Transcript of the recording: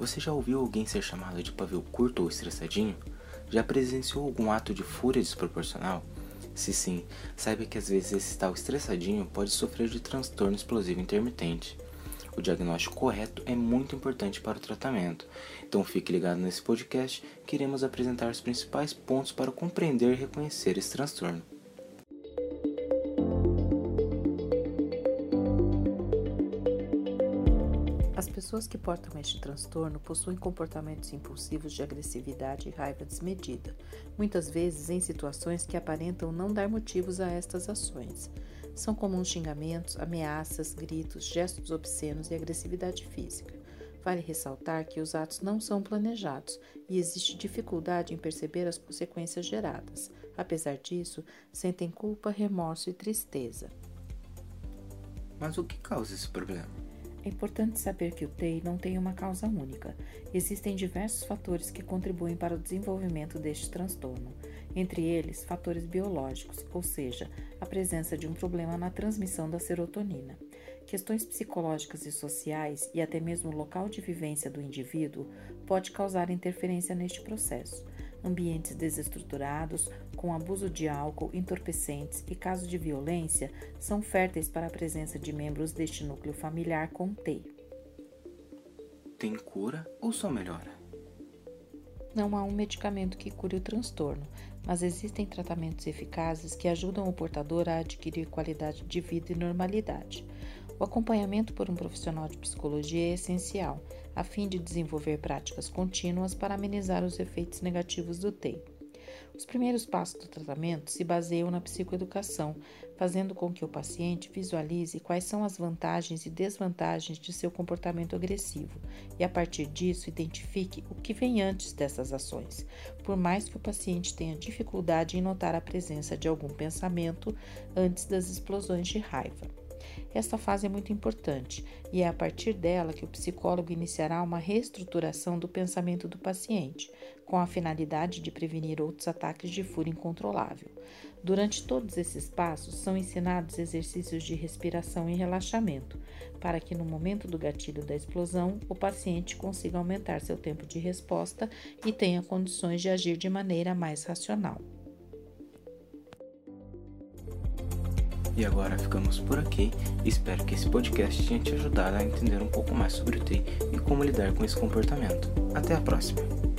Você já ouviu alguém ser chamado de pavio curto ou estressadinho? Já presenciou algum ato de fúria desproporcional? Se sim, saiba que às vezes esse tal estressadinho pode sofrer de transtorno explosivo intermitente. O diagnóstico correto é muito importante para o tratamento, então fique ligado nesse podcast que iremos apresentar os principais pontos para compreender e reconhecer esse transtorno. As pessoas que portam este transtorno possuem comportamentos impulsivos de agressividade e raiva desmedida, muitas vezes em situações que aparentam não dar motivos a estas ações. São comuns xingamentos, ameaças, gritos, gestos obscenos e agressividade física. Vale ressaltar que os atos não são planejados e existe dificuldade em perceber as consequências geradas. Apesar disso, sentem culpa, remorso e tristeza. Mas o que causa esse problema? É importante saber que o TEI não tem uma causa única. Existem diversos fatores que contribuem para o desenvolvimento deste transtorno, entre eles fatores biológicos, ou seja, a presença de um problema na transmissão da serotonina. Questões psicológicas e sociais e até mesmo o local de vivência do indivíduo pode causar interferência neste processo ambientes desestruturados, com abuso de álcool, entorpecentes e casos de violência são férteis para a presença de membros deste núcleo familiar com TEI. Tem cura ou só melhora? Não há um medicamento que cure o transtorno, mas existem tratamentos eficazes que ajudam o portador a adquirir qualidade de vida e normalidade. O acompanhamento por um profissional de psicologia é essencial, a fim de desenvolver práticas contínuas para amenizar os efeitos negativos do TEI. Os primeiros passos do tratamento se baseiam na psicoeducação, fazendo com que o paciente visualize quais são as vantagens e desvantagens de seu comportamento agressivo e, a partir disso, identifique o que vem antes dessas ações, por mais que o paciente tenha dificuldade em notar a presença de algum pensamento antes das explosões de raiva. Esta fase é muito importante e é a partir dela que o psicólogo iniciará uma reestruturação do pensamento do paciente, com a finalidade de prevenir outros ataques de fúria incontrolável. Durante todos esses passos, são ensinados exercícios de respiração e relaxamento, para que no momento do gatilho da explosão, o paciente consiga aumentar seu tempo de resposta e tenha condições de agir de maneira mais racional. E agora ficamos por aqui. Espero que esse podcast tenha te ajudado a entender um pouco mais sobre o TI e como lidar com esse comportamento. Até a próxima!